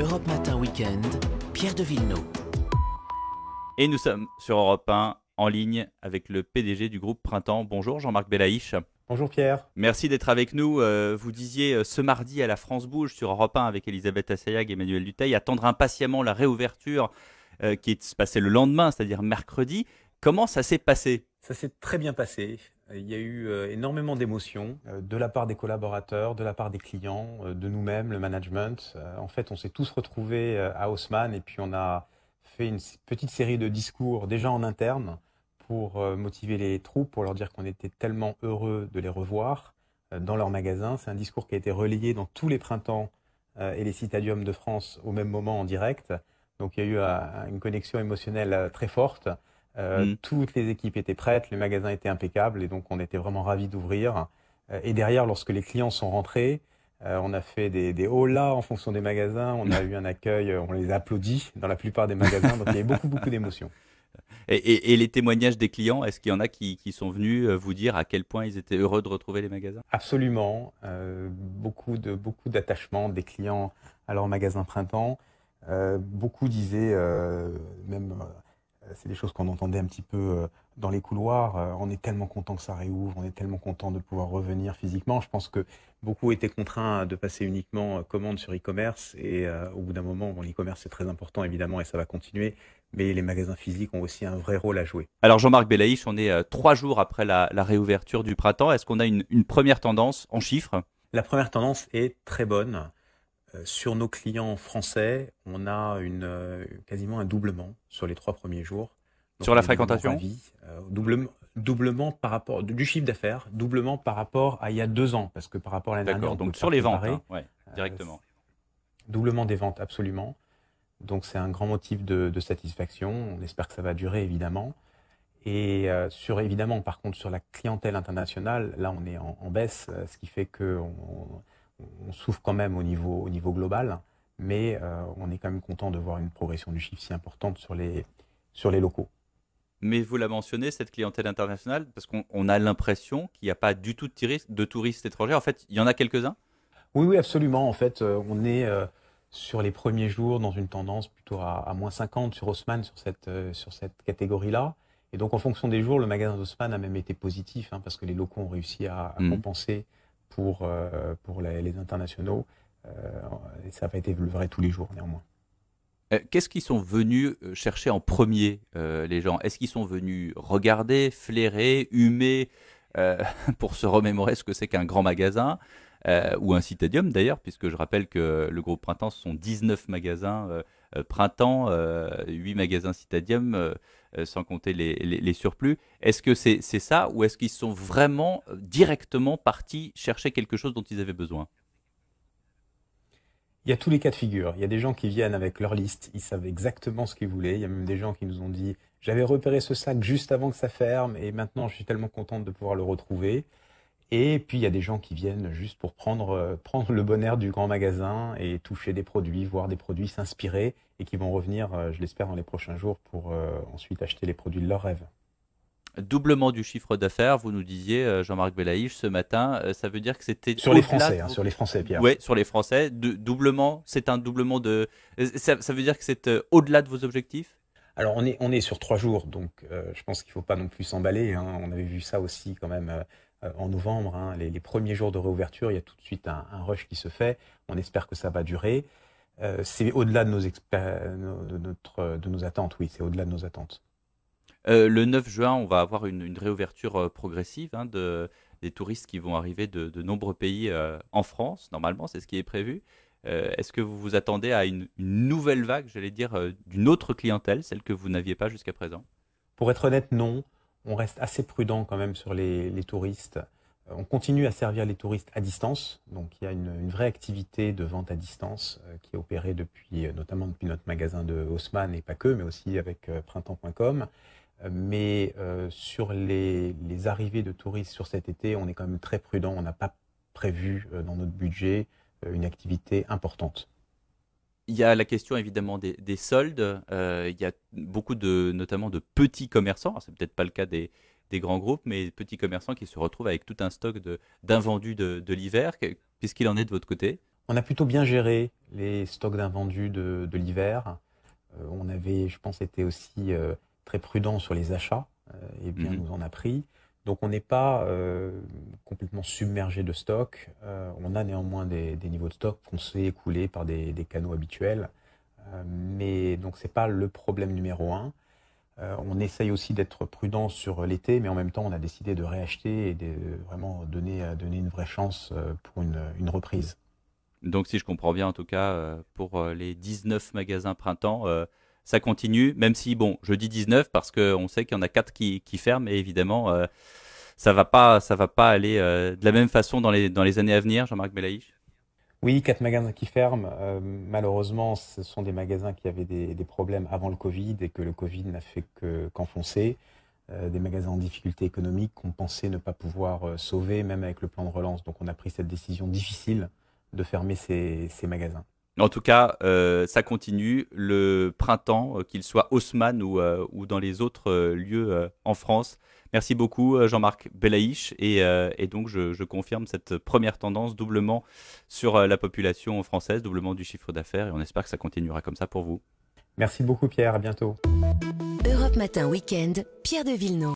Europe Matin Weekend, Pierre de Villeneuve. Et nous sommes sur Europe 1 en ligne avec le PDG du groupe Printemps. Bonjour Jean-Marc Belaïch. Bonjour Pierre. Merci d'être avec nous. Euh, vous disiez euh, ce mardi à la France Bouge sur Europe 1 avec Elisabeth Assayag et Emmanuel Duteil, attendre impatiemment la réouverture euh, qui est se passée le lendemain, c'est-à-dire mercredi. Comment ça s'est passé? Ça s'est très bien passé. Il y a eu énormément d'émotions de la part des collaborateurs, de la part des clients, de nous-mêmes, le management. En fait, on s'est tous retrouvés à Haussmann et puis on a fait une petite série de discours déjà en interne pour euh, motiver les troupes, pour leur dire qu'on était tellement heureux de les revoir euh, dans leur magasin. C'est un discours qui a été relayé dans tous les printemps euh, et les citadiums de France au même moment en direct. Donc il y a eu une connexion émotionnelle très forte. Mm. Toutes les équipes étaient prêtes, les magasins étaient impeccables et donc on était vraiment ravis d'ouvrir. Et derrière, lorsque les clients sont rentrés, on a fait des, des là en fonction des magasins, on a eu un accueil, on les applaudit dans la plupart des magasins, donc il y avait beaucoup, beaucoup d'émotions. Et, les témoignages des clients, est-ce qu'il y en a qui, sont venus euh, vous dire à quel point ils étaient heureux de retrouver les magasins? Absolument. Euh, beaucoup de beaucoup d'attachement des clients à leur magasin printemps. Euh, beaucoup disaient, même, c'est des choses qu'on entendait un petit peu dans les couloirs. on est tellement content que ça réouvre, on est tellement content de pouvoir revenir physiquement. Je pense que beaucoup étaient contraints de passer uniquement commande sur e-commerce et au bout d'un moment, bon, l'e-commerce c'est très important évidemment et ça va continuer mais les magasins physiques ont aussi un vrai rôle à jouer. Alors Jean-Marc Belaïch, on est euh, trois jours après la, réouverture du printemps. Est-ce qu'on a une, première tendance en chiffres? La première tendance est très bonne. Euh, sur nos clients français, on a une, euh, quasiment un doublement sur les trois premiers jours. sur la fréquentation? doublement, doublement par rapport du chiffre d'affaires, doublement par rapport à il y a deux ans, parce que par rapport à l'année dernière. donc sur les ventes, hein, directement. doublement des ventes, absolument. Donc c'est un grand motif de, satisfaction. On espère que ça va durer évidemment. Et euh, sur évidemment, par contre, sur la clientèle internationale, là on est en, baisse, euh, ce qui fait on, souffre quand même au niveau, au niveau global, mais euh, on est quand même content de voir une progression du chiffre si importante sur les, sur les locaux. Mais vous la mentionnez, cette clientèle internationale, parce qu'on a l'impression qu'il n'y a pas du tout de touristes, de touristes étrangers. En fait, il y en a quelques-uns? Oui, oui, absolument. En fait, on est sur les premiers jours dans une tendance plutôt à, moins 50 sur Haussmann sur cette, euh, sur cette catégorie-là. Et donc en fonction des jours, le magasin d'Haussmann a même été positif hein, parce que les locaux ont réussi à, mmh. compenser pour, euh, pour les, internationaux. Euh, ça été le vrai tous les jours néanmoins. Qu'est-ce qu'ils sont venus chercher en premier, les gens? Est-ce qu'ils sont venus regarder, flairer, humer pour se remémorer ce que c'est qu'un grand magasin euh, ou un citadium d'ailleurs, puisque je rappelle que le groupe Printemps, ce sont 19 magasins euh, euh, Printemps, 8 magasins citadium, sans compter les, surplus. Est-ce que c'est ça, ou est-ce qu'ils sont vraiment directement partis chercher quelque chose dont ils avaient besoin? Il y a tous les cas de figure. Il y a des gens qui viennent avec leur liste, ils savent exactement ce qu'ils voulaient. Il y a même des gens qui nous ont dit j'avais repéré ce sac juste avant que ça ferme et maintenant je suis tellement contente de pouvoir le retrouver. Et puis il y a des gens qui viennent juste pour prendre, euh, prendre le bon air du grand magasin et toucher des produits, voir des produits, s'inspirer et qui vont revenir, euh, je l'espère, dans les prochains jours pour euh, ensuite acheter les produits de leur rêve. Doublement du chiffre d'affaires, vous nous disiez, Jean-Marc Belaïch, ce matin, ça veut dire que c'était... Sur les Français, hein, sur les Français, Pierre. Oui, sur les Français. doublement, c'est un doublement de... Ça, veut dire que c'est au-delà de vos objectifs? Alors on est, on est sur trois jours, donc je pense qu'il ne faut pas non plus s'emballer. Hein. On avait vu ça aussi quand même euh, en novembre, hein, les, premiers jours de réouverture, il y a tout de suite un, rush qui se fait. On espère que ça va durer. Euh, c'est au-delà de nos, de, notre, de nos attentes, oui, c'est au-delà de nos attentes. Euh, le 9 juin, on va avoir une, réouverture progressive hein, de, des touristes qui vont arriver de, nombreux pays en France. Normalement, c'est ce qui est prévu. Est-ce que vous vous attendez à une, une nouvelle vague, j'allais dire, d'une autre clientèle, celle que vous n'aviez pas jusqu'à présent? Pour être honnête, non on reste assez prudent quand même sur les, touristes. Euh, on continue à servir les touristes à distance. Donc il y a une, vraie activité de vente à distance euh, qui est opérée euh, notamment depuis notre magasin de Haussmann et pas que, mais aussi avec printemps.com. Mais sur les, arrivées de touristes sur cet été, on est quand même très prudent. On n'a pas prévu dans notre budget une activité importante. Il y a la question évidemment des, soldes. Euh, il y a beaucoup de, notamment de petits commerçants. C'est peut-être pas le cas des, grands groupes, mais petits commerçants qui se retrouvent avec tout un stock d'invendus de, de, l'hiver. Qu'est-ce qu'il en est de votre côté? On a plutôt bien géré les stocks d'invendus de, l'hiver. on avait, je pense, été aussi très prudent sur les achats et bien mhm. nous en a pris. Donc on n'est pas complètement submergé de stocks. on a néanmoins des, niveaux de stock qu'on sait écouler par des, canaux habituels. mais donc c'est pas le problème numéro un. Euh, on essaye aussi d'être prudent sur l'été, mais en même temps, on a décidé de réacheter et de vraiment donner, euh, une vraie chance euh, pour une, reprise. Donc, si je comprends bien, en tout cas, pour les 19 magasins printemps, ça continue, même si, bon, je dis 19 parce qu'on sait qu'il y en a 4 qui, ferment, et évidemment, ça ne va, pas, va pas aller de la même façon dans les, dans les années à venir, Jean-Marc Belaïch? Oui, quatre magasins qui ferment. Euh, malheureusement, ce sont des magasins qui avaient des, problèmes avant le Covid et que le Covid n'a fait qu'enfoncer. Euh, des magasins en difficulté économique qu'on pensait ne pas pouvoir euh, sauver, même avec le plan de relance. Donc on a pris cette décision difficile de fermer ces, magasins. En tout cas, ça continue. Le printemps, qu'il soit Haussmann ou, ou, dans les autres lieux en France, Merci beaucoup euh, Jean-Marc Belaïch et, euh, donc je, confirme cette première tendance doublement sur euh, la population française, doublement du chiffre d'affaires et on espère que ça continuera comme ça pour vous. Merci beaucoup Pierre, à bientôt. Europe Matin Weekend, Pierre de Villeneuve.